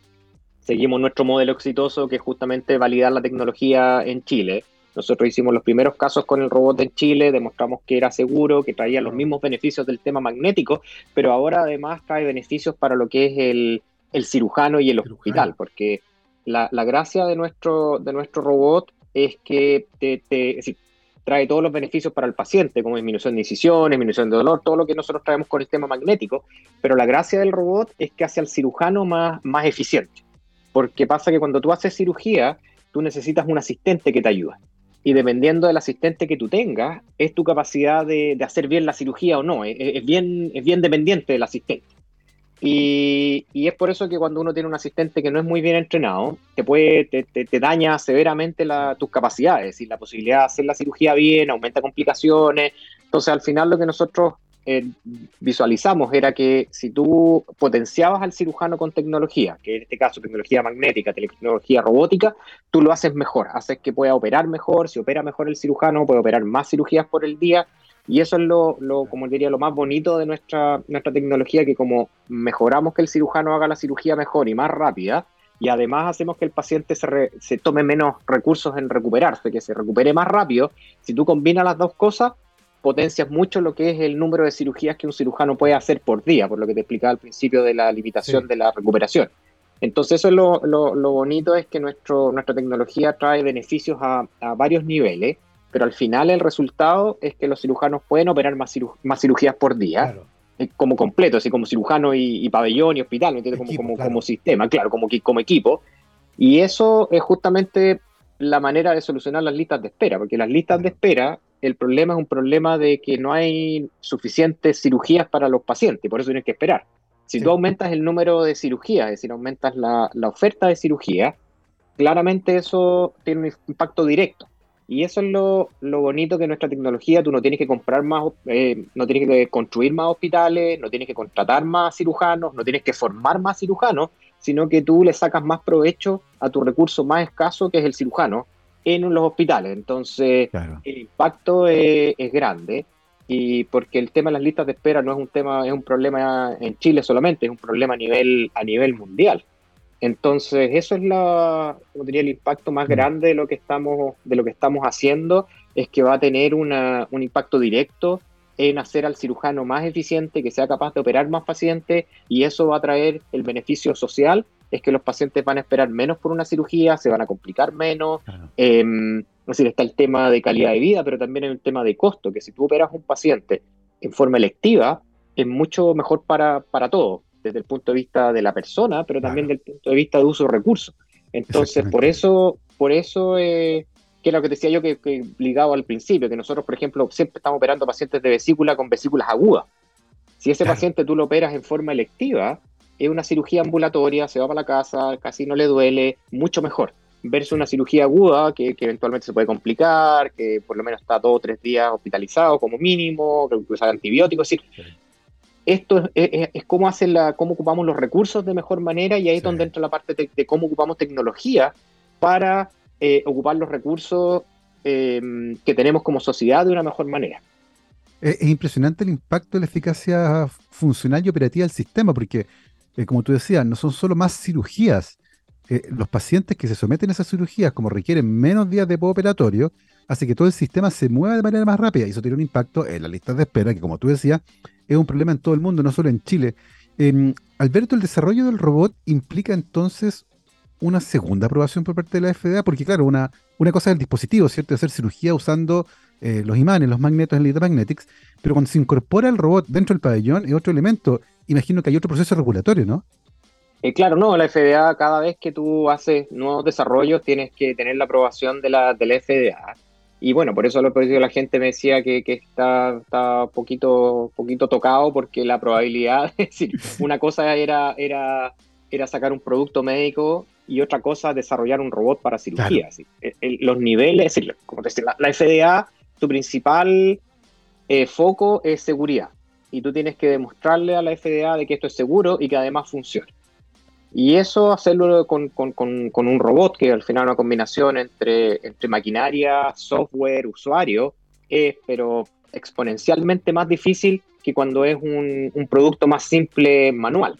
seguimos nuestro modelo exitoso, que es justamente validar la tecnología en Chile. Nosotros hicimos los primeros casos con el robot en Chile, demostramos que era seguro, que traía los mismos beneficios del tema magnético, pero ahora además trae beneficios para lo que es el, el cirujano y el hospital, porque la, la, gracia de nuestro, de nuestro robot es que te, te trae todos los beneficios para el paciente, como disminución de incisiones, disminución de dolor, todo lo que nosotros traemos con el tema magnético, pero la gracia del robot es que hace al cirujano más, más eficiente, porque pasa que cuando tú haces cirugía, tú necesitas un asistente que te ayude. Y dependiendo del asistente que tú tengas, es tu capacidad de, hacer bien la cirugía o no. Es, bien, es bien dependiente del asistente. Y, es por eso que cuando uno tiene un asistente que no es muy bien entrenado, te puede, te, daña severamente tus capacidades y la posibilidad de hacer la cirugía bien, aumenta complicaciones. Entonces, al final lo que nosotros eh, visualizamos era que si tú potenciabas al cirujano con tecnología, que en este caso tecnología magnética, tecnología robótica, tú lo haces mejor, haces que pueda operar mejor, si opera mejor el cirujano, puede operar más cirugías por el día y eso es lo, lo, como diría, lo más bonito de nuestra, nuestra tecnología, que como mejoramos que el cirujano haga la cirugía mejor y más rápida, y además hacemos que el paciente se, se tome menos recursos en recuperarse, que se recupere más rápido, si tú combinas las dos cosas, potencias mucho lo que es el número de cirugías que un cirujano puede hacer por día, por lo que te explicaba al principio de la limitación de la recuperación. Entonces eso es lo, lo, lo, bonito, es que nuestro, nuestra tecnología trae beneficios a, a varios niveles pero al final el resultado es que los cirujanos pueden operar más, más cirugías por día, eh, como completo, así como cirujano y, pabellón y hospital, ¿me entiendes? como, como, sistema, claro, como, como equipo. Y eso es justamente la manera de solucionar las listas de espera, porque las listas de espera, el problema es un problema de que no hay suficientes cirugías para los pacientes, por eso tienes que esperar. Si tú aumentas el número de cirugías, es decir, aumentas la, la oferta de cirugía, claramente eso tiene un impacto directo. Y eso es lo, lo, bonito que nuestra tecnología, tú no tienes que comprar más, eh, no tienes que construir más hospitales, no tienes que contratar más cirujanos, no tienes que formar más cirujanos, sino que tú le sacas más provecho a tu recurso más escaso, que es el cirujano, en los hospitales. Entonces, el impacto es, es, grande. Y porque el tema de las listas de espera no es un tema, es un problema en Chile solamente, es un problema a nivel, a nivel mundial. Entonces, eso es la, diría, el impacto más mm. grande de lo que estamos, de lo que estamos haciendo, es que va a tener una, un impacto directo en hacer al cirujano más eficiente, que sea capaz de operar más pacientes, y eso va a traer el beneficio social, es que los pacientes van a esperar menos por una cirugía, se van a complicar menos. Em, es decir, está el tema de calidad de vida, pero también hay un tema de costo, que si tú operas un paciente en forma electiva, es mucho mejor para, para todos desde el punto de vista de la persona, pero también desde el punto de vista de uso de recursos. Entonces, por eso, por eso eh, que es lo que decía yo que, ligado al principio, que nosotros, por ejemplo, siempre estamos operando pacientes de vesícula con vesículas agudas. Si ese paciente tú lo operas en forma electiva, es una cirugía ambulatoria, se va para la casa, casi no le duele, mucho mejor. Versus una cirugía aguda que, eventualmente se puede complicar, que por lo menos está dos o tres días hospitalizado como mínimo, que usa antibióticos. Es esto es, cómo, hace la, cómo ocupamos los recursos de mejor manera y ahí es donde entra la parte de, cómo ocupamos tecnología para eh, ocupar los recursos eh, que tenemos como sociedad de una mejor manera. Es, impresionante el impacto de la eficacia funcional y operativa del sistema, porque, eh, como tú decías, no son solo más cirugías. los pacientes que se someten a esas cirugías, como requieren menos días de postoperatorio, hace que todo el sistema se mueva de manera más rápida y eso tiene un impacto en las listas de espera, que como tú decías, es un problema en todo el mundo, no solo en Chile. Eh, Alberto, el desarrollo del robot implica entonces una segunda aprobación por parte de la FDA, porque claro, una, una cosa es el dispositivo, ¿cierto? De hacer cirugía usando eh, los imanes, los magnetos en Lita Magnetics, pero cuando se incorpora el robot dentro del pabellón es otro elemento. Imagino que hay otro proceso regulatorio, ¿no? Eh, claro, no, la FDA cada vez que tú haces nuevos desarrollos tienes que tener la aprobación de la, de la FDA. Y bueno, por eso lo que la gente me decía que, que está, está poquito, poquito tocado porque la probabilidad, es decir, una cosa era, era, era sacar un producto médico y otra cosa desarrollar un robot para cirugía. los niveles, como te decía, la, FDA, tu principal eh, foco es seguridad y tú tienes que demostrarle a la FDA de que esto es seguro y que además funciona. Y eso hacerlo con, con, con, un robot, que al final es una combinación entre, maquinaria, software, usuario, es pero exponencialmente más difícil que cuando es un, producto más simple manual.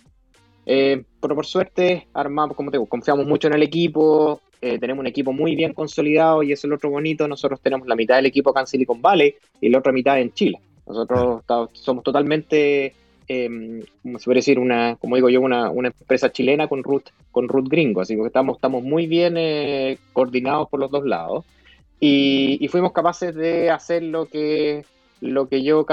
Eh, pero por suerte, armamos, como confiamos mucho en el equipo, eh, tenemos un equipo muy bien consolidado y eso es lo otro bonito. Nosotros tenemos la mitad del equipo acá en Silicon Valley y la otra mitad en Chile. Nosotros somos totalmente, eh, como se puede decir, una, como digo yo, una, una, empresa chilena con root, con root gringo. Así que estamos, estamos muy bien eh, coordinados por los dos lados. Y, y, fuimos capaces de hacer lo que, lo que yo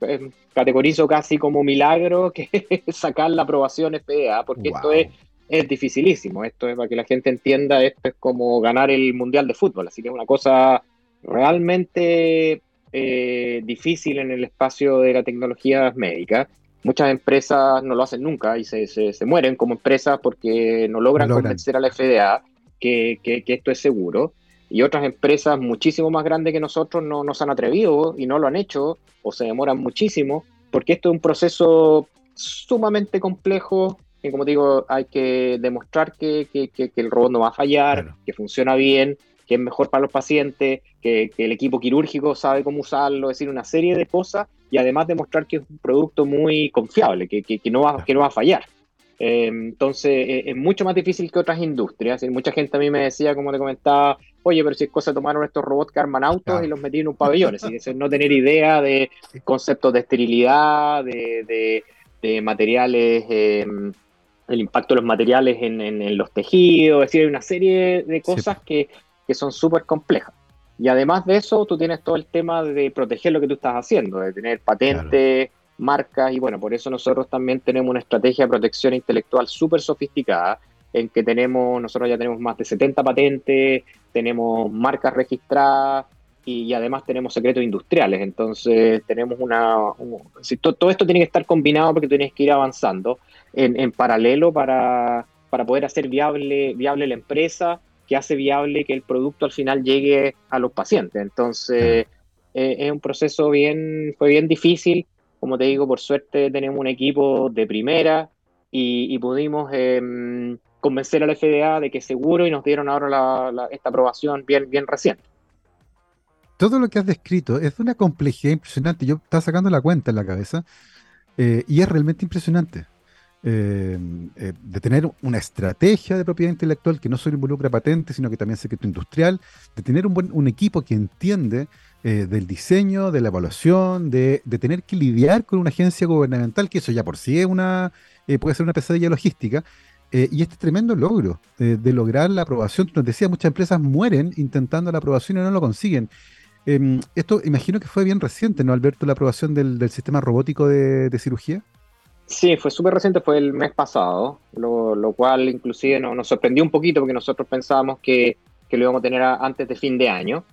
em, categorizo casi como milagro, que es sacar la aprobación FDA, porque esto es es dificilísimo. Esto es para que la gente entienda, esto es como ganar el Mundial de Fútbol, así que es una cosa realmente eh, difícil en el espacio de la tecnología médica. Muchas empresas no lo hacen nunca y se, se, mueren como empresas porque no logran, convencer a la FDA que, que, esto es seguro. Y otras empresas muchísimo más grandes que nosotros no, no se han atrevido y no lo han hecho o se demoran muchísimo porque esto es un proceso sumamente complejo que como digo, hay que demostrar que, el robot no va a fallar, que funciona bien, que es mejor para los pacientes, que, el equipo quirúrgico sabe cómo usarlo, es decir, una serie de cosas y además demostrar que es un producto muy confiable, que, no, va, que no va a fallar. Eh, entonces eh, es mucho más difícil que otras industrias. Y mucha gente a mí me decía, como te comentaba, oye, pero si es cosa tomaron estos robots que arman autos y los metí en un pabellón. es no tener idea de conceptos de esterilidad, de, materiales eh, el impacto de los materiales en, los tejidos, es decir, hay una serie de cosas que, son súper complejas. Y además de eso, tú tienes todo el tema de proteger lo que tú estás haciendo, de tener patentes, marcas, y bueno, por eso nosotros también tenemos una estrategia de protección intelectual súper sofisticada, en que tenemos, nosotros ya tenemos más de 70 patentes, tenemos marcas registradas, y, además tenemos secretos industriales. Entonces tenemos una... todo, esto tiene que estar combinado porque tienes que ir avanzando en, paralelo para, para, poder hacer viable, viable la empresa, que hace viable que el producto al final llegue a los pacientes. Entonces eh, es un proceso bien, fue bien difícil. Como te digo, por suerte tenemos un equipo de primera y, pudimos em, convencer al FDA de que seguro y nos dieron ahora esta aprobación bien, bien reciente todo lo que has descrito es de una complejidad impresionante. Yo estaba sacando la cuenta en la cabeza eh, y es realmente impresionante. Eh, eh, de tener una estrategia de propiedad intelectual que no solo involucra patentes, sino que también secreto industrial, de tener un, buen, equipo que entiende del diseño, de la evaluación, de, tener que lidiar con una agencia gubernamental, que eso ya por sí es una, puede ser una pesadilla logística, y este tremendo logro de lograr la aprobación. Nos decía, muchas empresas mueren intentando la aprobación y no lo consiguen. Em, esto imagino que fue bien reciente, ¿no, Alberto, la aprobación del, sistema robótico de, cirugía? Sí, fue súper reciente, fue el mes pasado, lo, cual inclusive nos, sorprendió un poquito porque nosotros pensábamos que, lo íbamos a tener antes de fin de año,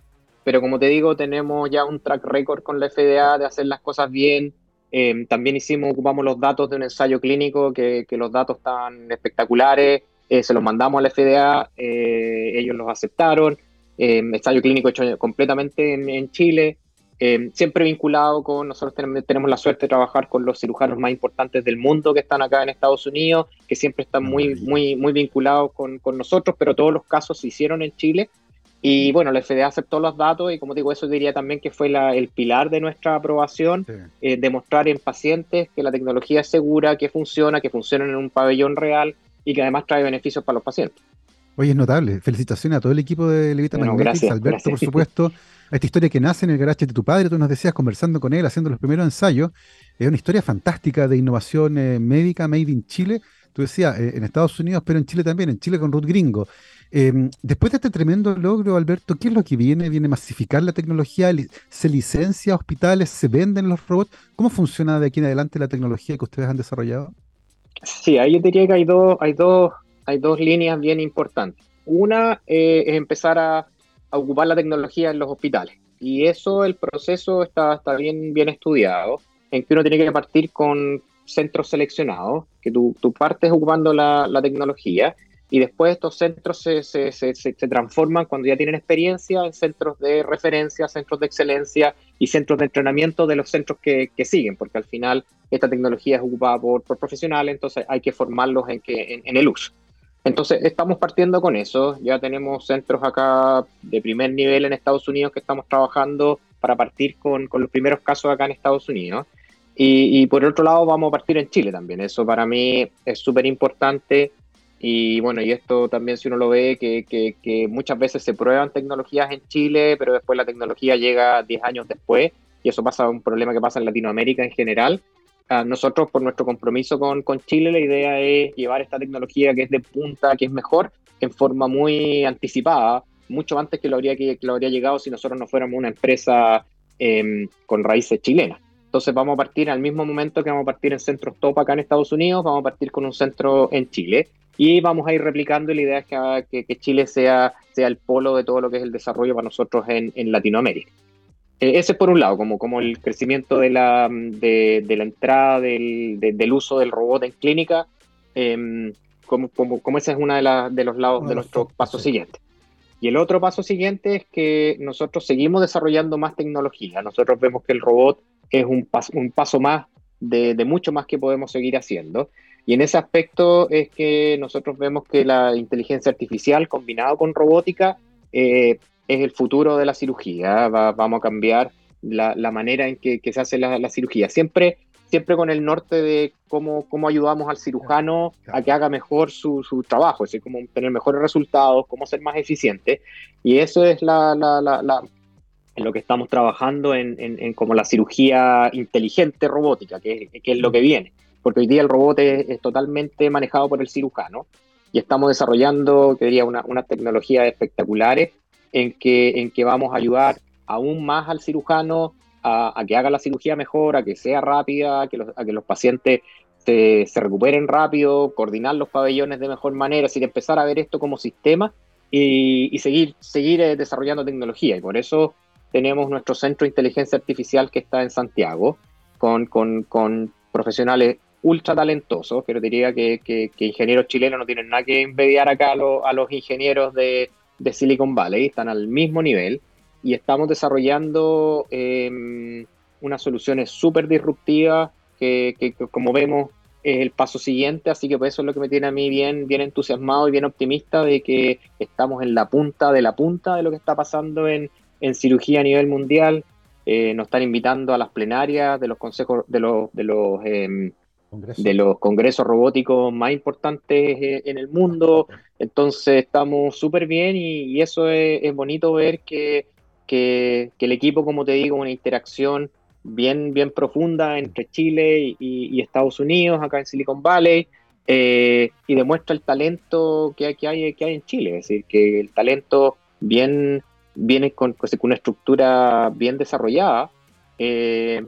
pero como te digo, tenemos ya un track record con la FDA de hacer las cosas bien. Em, también hicimos, ocupamos los datos de un ensayo clínico, que, los datos están espectaculares, eh, se los mandamos a la FDA, eh, ellos los aceptaron. Eh, ensayo clínico hecho completamente en, Chile, eh, siempre vinculado con, nosotros tenemos, la suerte de trabajar con los cirujanos más importantes del mundo que están acá en Estados Unidos, que siempre están muy, muy, muy vinculados con, nosotros, pero todos los casos se hicieron en Chile. Y bueno, la FDA aceptó los datos y como digo, eso diría también que fue el pilar de nuestra aprobación, eh, demostrar en pacientes que la tecnología es segura, que funciona, que funciona en un pabellón real y que además trae beneficios para los pacientes. Oye, es notable. Felicitaciones a todo el equipo de Levita bueno, Magnetics, Alberto, por supuesto. A esta historia que nace en el garaje de tu padre, tú nos decías conversando con él, haciendo los primeros ensayos. Es una historia fantástica de innovación eh, médica made in Chile. Tú decías, eh, en Estados Unidos, pero en Chile también, en Chile con Ruth Gringo. Em, después de este tremendo logro, Alberto, ¿qué es lo que viene? ¿Viene masificar la tecnología? ¿Se licencia hospitales? ¿Se venden los robots? ¿Cómo funciona de aquí en adelante la tecnología que ustedes han desarrollado? Sí, ahí yo diría que hay dos, hay dos hay dos líneas bien importantes. Una eh, es empezar a, ocupar la tecnología en los hospitales. Y eso, el proceso está, está bien, bien estudiado, en que uno tiene que partir con centros seleccionados, que tú, tú partes ocupando la, la, tecnología y después estos centros se, se, se, transforman cuando ya tienen experiencia en centros de referencia, centros de excelencia y centros de entrenamiento de los centros que, que siguen, porque al final esta tecnología es ocupada por, por profesionales, entonces hay que formarlos en, que, en el uso. Entonces, estamos partiendo con eso. Ya tenemos centros acá de primer nivel en Estados Unidos que estamos trabajando para partir con, los primeros casos acá en Estados Unidos. Y, por otro lado, vamos a partir en Chile también. Eso para mí es súper importante. Y bueno, y esto también si uno lo ve, que, que, muchas veces se prueban tecnologías en Chile, pero después la tecnología llega 10 años después. Y eso pasa, un problema que pasa en Latinoamérica en general. Nosotros, por nuestro compromiso con, con Chile, la idea es llevar esta tecnología que es de punta, que es mejor, en forma muy anticipada, mucho antes que lo habría, que, lo habría llegado si nosotros no fuéramos una empresa em, con raíces chilenas. Entonces vamos a partir al mismo momento que vamos a partir en centros top acá en Estados Unidos, vamos a partir con un centro en Chile y vamos a ir replicando la idea es que, que, Chile sea, sea el polo de todo lo que es el desarrollo para nosotros en, en Latinoamérica. Eh, ese es por un lado, como, como el crecimiento de la, de, de la entrada del, del, uso del robot en clínica, eh, como, como, como, ese es uno de, de los lados de nuestro paso siguiente. Y el otro paso siguiente es que nosotros seguimos desarrollando más tecnología. Nosotros vemos que el robot es un, paso, un paso más de, de, mucho más que podemos seguir haciendo. Y en ese aspecto es que nosotros vemos que la inteligencia artificial combinado con robótica eh, es el futuro de la cirugía. vamos a cambiar la, la manera en que, que se hace la, la, cirugía. Siempre, siempre con el norte de cómo, cómo ayudamos al cirujano a que haga mejor su, su trabajo, es decir, cómo tener mejores resultados, cómo ser más eficiente. Y eso es la, lo que estamos trabajando en, en, en, como la cirugía inteligente robótica, que, que, es lo que viene. Porque hoy día el robot es, es totalmente manejado por el cirujano y estamos desarrollando, que diría, unas una tecnologías espectaculares en que, en que vamos a ayudar aún más al cirujano a, que haga la cirugía mejor, a que sea rápida, a que los, a que los pacientes se, se, recuperen rápido, coordinar los pabellones de mejor manera, es decir, empezar a ver esto como sistema y, y seguir, seguir eh, desarrollando tecnología. Y por eso tenemos nuestro centro de inteligencia artificial que está en Santiago, con, con, con profesionales ultra talentosos, pero diría que, que, que, ingenieros chilenos no tienen nada que envidiar acá a, lo, a los ingenieros de, de Silicon Valley, están al mismo nivel y estamos desarrollando eh, unas soluciones súper disruptivas que, como vemos es el paso siguiente, así que pues eso es lo que me tiene a mí bien, bien entusiasmado y bien optimista de que estamos en la punta de la punta de lo que está pasando en, en cirugía a nivel mundial. Eh, nos están invitando a las plenarias de los consejos de los, de los eh, de los congresos robóticos más importantes eh, en el mundo. Entonces estamos súper bien y, eso es, bonito ver que, que, el equipo, como te digo, una interacción bien, bien profunda entre Chile y, Estados Unidos, acá en Silicon Valley, eh, y demuestra el talento que que, hay, que hay en Chile. Es decir, que el talento bien viene con, con una estructura bien desarrollada. Eh,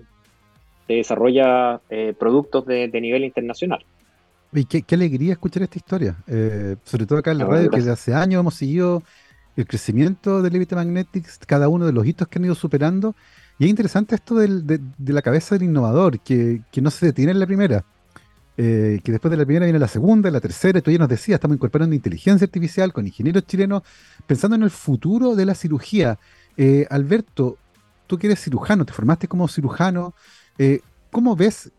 desarrolla eh, productos de, nivel internacional. Y qué, alegría escuchar esta historia, eh, sobre todo acá en la radio, que desde hace años hemos seguido el crecimiento de Levita Magnetics, cada uno de los hitos que han ido superando. Y es interesante esto de, la cabeza del innovador, que, no se detiene en la primera, eh, que después de la primera viene la segunda, la tercera, y tú ya nos decías, estamos incorporando inteligencia artificial con ingenieros chilenos, pensando en el futuro de la cirugía. Alberto, tú que eres cirujano, te formaste como cirujano, eh, ¿Cómo ves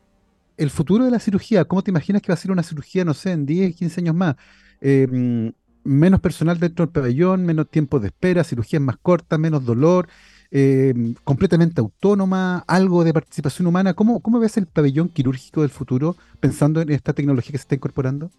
el futuro de la cirugía? ¿Cómo te imaginas que va a ser una cirugía, no sé, en 10, 15 años más? Eh, menos personal dentro del pabellón, menos tiempo de espera, cirugías más cortas, menos dolor, eh, completamente autónoma, algo de participación humana. ¿Cómo, ¿Cómo ves el pabellón quirúrgico del futuro pensando en esta tecnología que se está incorporando?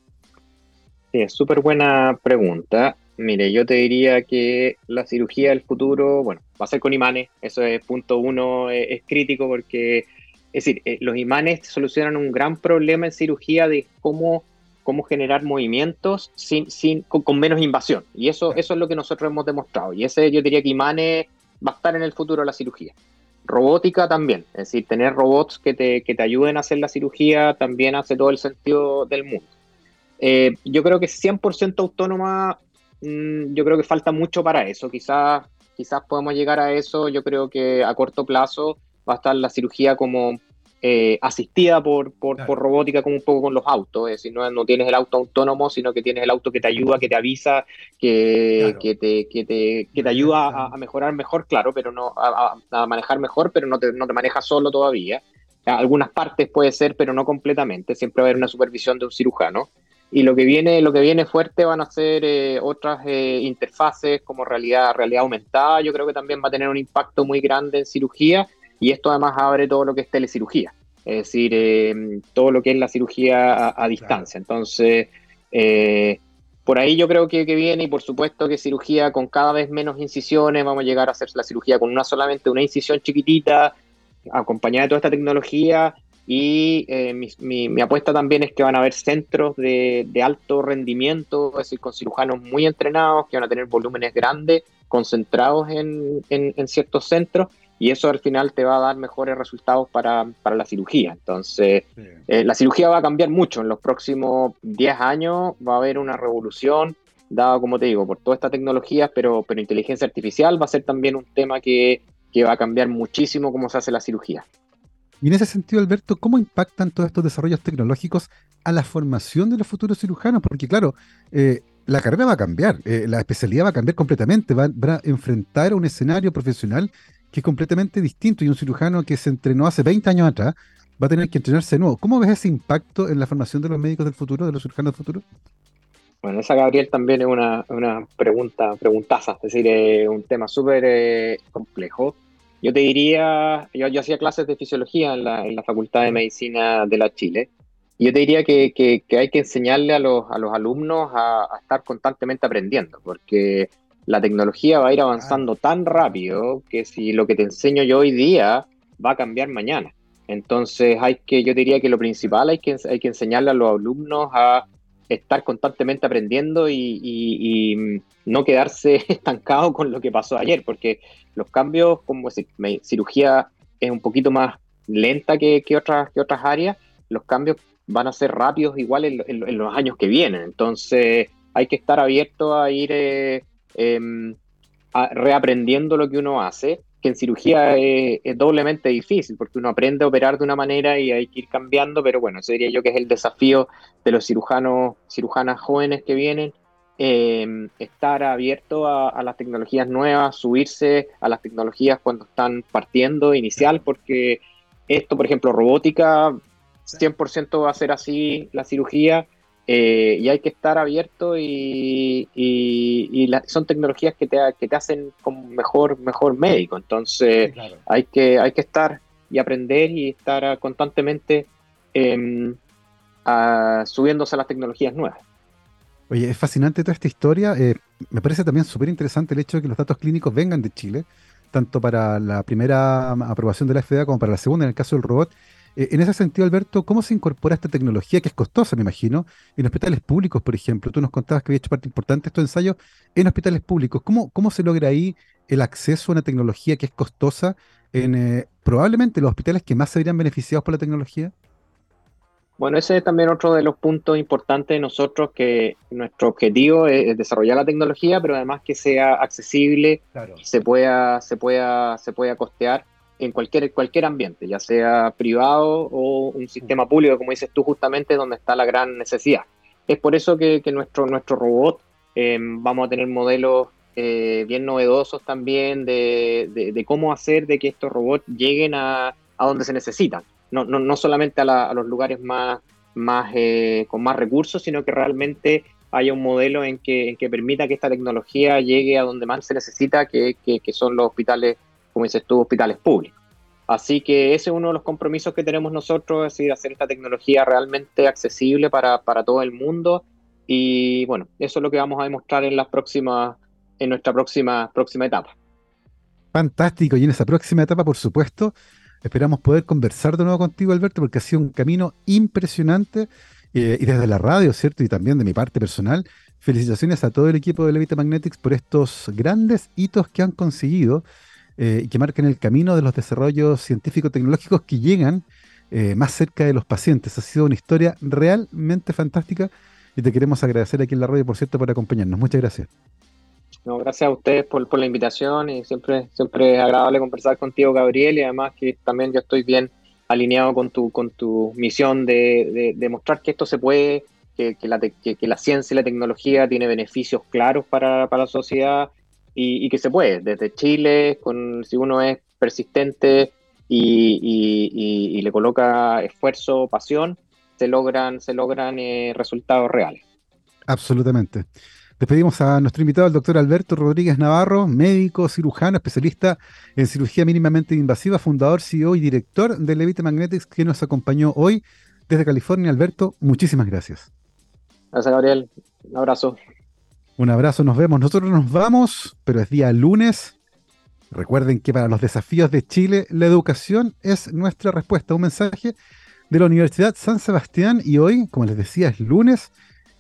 Sí, es súper buena pregunta. Mire, yo te diría que la cirugía del futuro, bueno, va a ser con imanes, eso es punto uno, es crítico porque es decir, eh, los imanes solucionan un gran problema en cirugía de cómo, cómo generar movimientos sin, sin, con, menos invasión. Y eso, eso es lo que nosotros hemos demostrado. Y ese yo diría que imanes va a estar en el futuro de la cirugía. Robótica también, es decir, tener robots que te, que te ayuden a hacer la cirugía también hace todo el sentido del mundo. Eh, yo creo que 100% autónoma, mmm, yo creo que falta mucho para eso. Quizás, quizás podemos llegar a eso, yo creo que a corto plazo va a estar la cirugía como eh, asistida por, por, robótica como un poco con los autos, es decir, no, no, tienes el auto autónomo, sino que tienes el auto que te ayuda, que te avisa, que, que, te, que, te, que te, ayuda a, mejorar mejor, claro, pero no a, a, manejar mejor, pero no te, no te maneja solo todavía. Algunas partes puede ser, pero no completamente, siempre va a haber una supervisión de un cirujano. Y lo que viene, lo que viene fuerte van a ser eh, otras eh, interfaces como realidad, realidad aumentada. Yo creo que también va a tener un impacto muy grande en cirugía y esto además abre todo lo que es telecirugía. es decir, eh, todo lo que es la cirugía a, distancia. Entonces, eh, por ahí yo creo que, que, viene y por supuesto que cirugía con cada vez menos incisiones, vamos a llegar a hacer la cirugía con una solamente una incisión chiquitita, acompañada de toda esta tecnología y eh, mi, apuesta también es que van a haber centros de, alto rendimiento, es decir, con cirujanos muy entrenados, que van a tener volúmenes grandes, concentrados en, ciertos centros, y eso al final te va a dar mejores resultados para, la cirugía. Entonces, eh, la cirugía va a cambiar mucho en los próximos 10 años, va a haber una revolución, dado, como te digo, por toda esta tecnología, pero, pero inteligencia artificial va a ser también un tema que, que va a cambiar muchísimo cómo se hace la cirugía. Y en ese sentido, Alberto, ¿cómo impactan todos estos desarrollos tecnológicos a la formación de los futuros cirujanos? Porque claro, eh, la carrera va a cambiar, eh, la especialidad va a cambiar completamente, va, a enfrentar un escenario profesional que es completamente distinto y un cirujano que se entrenó hace 20 años atrás va a tener que entrenarse de nuevo. ¿Cómo ves ese impacto en la formación de los médicos del futuro, de los cirujanos del futuro? Bueno, esa Gabriel también es una, pregunta, preguntaza, es decir, es un tema súper eh, complejo. Yo te diría, yo, hacía clases de fisiología en la, en la, Facultad de Medicina de la Chile, y yo te diría que, hay que enseñarle a los, a los alumnos a, estar constantemente aprendiendo, porque la tecnología va a ir avanzando tan rápido que si lo que te enseño yo hoy día va a cambiar mañana. Entonces hay que, yo diría que lo principal hay que, hay que enseñarle a los alumnos a estar constantemente aprendiendo y, no quedarse estancado con lo que pasó ayer, porque los cambios, como decir, cirugía es un poquito más lenta que, otras, que otras áreas, los cambios van a ser rápidos igual en, los años que vienen. Entonces hay que estar abierto a ir eh, em, reaprendiendo lo que uno hace que en cirugía es, doblemente difícil, porque uno aprende a operar de una manera y hay que ir cambiando, pero bueno, eso diría yo que es el desafío de los cirujanos, cirujanas jóvenes que vienen, eh, estar abierto a, las tecnologías nuevas, subirse a las tecnologías cuando están partiendo inicial, porque esto, por ejemplo, robótica, 100% va a ser así la cirugía, eh, y hay que estar abierto y, son tecnologías que te, que te hacen como mejor, mejor médico. Entonces hay, que, hay que estar y aprender y estar constantemente em, subiéndose a las tecnologías nuevas. Oye, es fascinante toda esta historia. Eh, me parece también súper interesante el hecho de que los datos clínicos vengan de Chile, tanto para la primera aprobación de la FDA como para la segunda, en el caso del robot. Eh, en ese sentido, Alberto, ¿cómo se incorpora esta tecnología que es costosa, me imagino, en hospitales públicos, por ejemplo? Tú nos contabas que había hecho parte importante de estos ensayos en hospitales públicos. ¿Cómo, cómo se logra ahí el acceso a una tecnología que es costosa en eh, probablemente los hospitales que más se verían beneficiados por la tecnología? Bueno, ese es también otro de los puntos importantes de nosotros, que nuestro objetivo es, desarrollar la tecnología, pero además que sea accesible, y se pueda, se pueda, se pueda costear en cualquier, cualquier ambiente, ya sea privado o un sistema público, como dices tú, justamente donde está la gran necesidad. Es por eso que, nuestro, nuestro robot eh, vamos a tener modelos eh, bien novedosos también de, cómo hacer de que estos robots lleguen a, donde se necesitan. No, no, no solamente a, los lugares más, más eh, con más recursos, sino que realmente haya un modelo en que, que permita que esta tecnología llegue a donde más se necesita, que, que son los hospitales como dices tú, hospitales públicos. Así que ese es uno de los compromisos que tenemos nosotros, es decir, hacer esta tecnología realmente accesible para, todo el mundo. Y bueno, eso es lo que vamos a demostrar en las próximas, en nuestra próxima, próxima etapa. Fantástico, y en esa próxima etapa, por supuesto, esperamos poder conversar de nuevo contigo, Alberto, porque ha sido un camino impresionante. Eh, y desde la radio, ¿cierto? Y también de mi parte personal, felicitaciones a todo el equipo de Levita Magnetics por estos grandes hitos que han conseguido eh, y que marquen el camino de los desarrollos científico-tecnológicos que llegan eh, más cerca de los pacientes. Ha sido una historia realmente fantástica y te queremos agradecer aquí en la radio, por cierto, por acompañarnos. Muchas gracias. No, gracias a ustedes por, por la invitación y siempre, siempre es agradable conversar contigo, Gabriel, y además que también yo estoy bien alineado con tu, con tu misión de, demostrar que esto se puede, que, la que, la ciencia y la tecnología tiene beneficios claros para, para la sociedad y, que se puede, desde Chile, con, si uno es persistente y, le coloca esfuerzo, pasión, se logran, se logran eh, resultados reales. Absolutamente. Despedimos a nuestro invitado, el doctor Alberto Rodríguez Navarro, médico, cirujano, especialista en cirugía mínimamente invasiva, fundador, CEO y director de Levite Magnetics, que nos acompañó hoy desde California. Alberto, muchísimas gracias. Gracias, Gabriel. Un abrazo. Un abrazo, nos vemos. Nosotros nos vamos, pero es día lunes. Recuerden que para los desafíos de Chile, la educación es nuestra respuesta. Un mensaje de la Universidad San Sebastián y hoy, como les decía, es lunes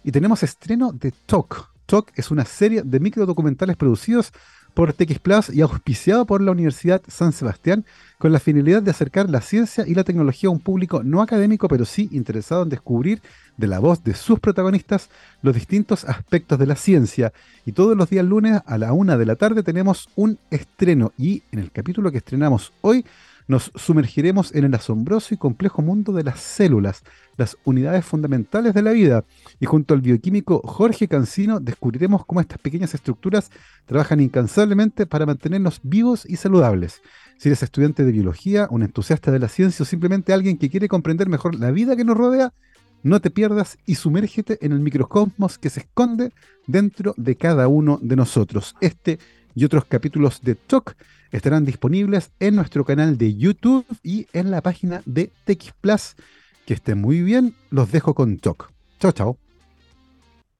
y tenemos estreno de Talk. Talk es una serie de microdocumentales producidos por TX Plus y auspiciado por la Universidad San Sebastián con la finalidad de acercar la ciencia y la tecnología a un público no académico, pero sí interesado en descubrir de la voz de sus protagonistas los distintos aspectos de la ciencia. Y todos los días lunes a la una de la tarde tenemos un estreno y en el capítulo que estrenamos hoy nos sumergiremos en el asombroso y complejo mundo de las células, las unidades fundamentales de la vida. Y junto al bioquímico Jorge Cancino descubriremos cómo estas pequeñas estructuras trabajan incansablemente para mantenernos vivos y saludables. Si eres estudiante de biología, un entusiasta de la ciencia o simplemente alguien que quiere comprender mejor la vida que nos rodea, no te pierdas y sumérgete en el microcosmos que se esconde dentro de cada uno de nosotros. Este y otros capítulos de Talk estarán disponibles en nuestro canal de YouTube y en la página de TX Plus. Que estén muy bien, los dejo con Talk. Chao, chao.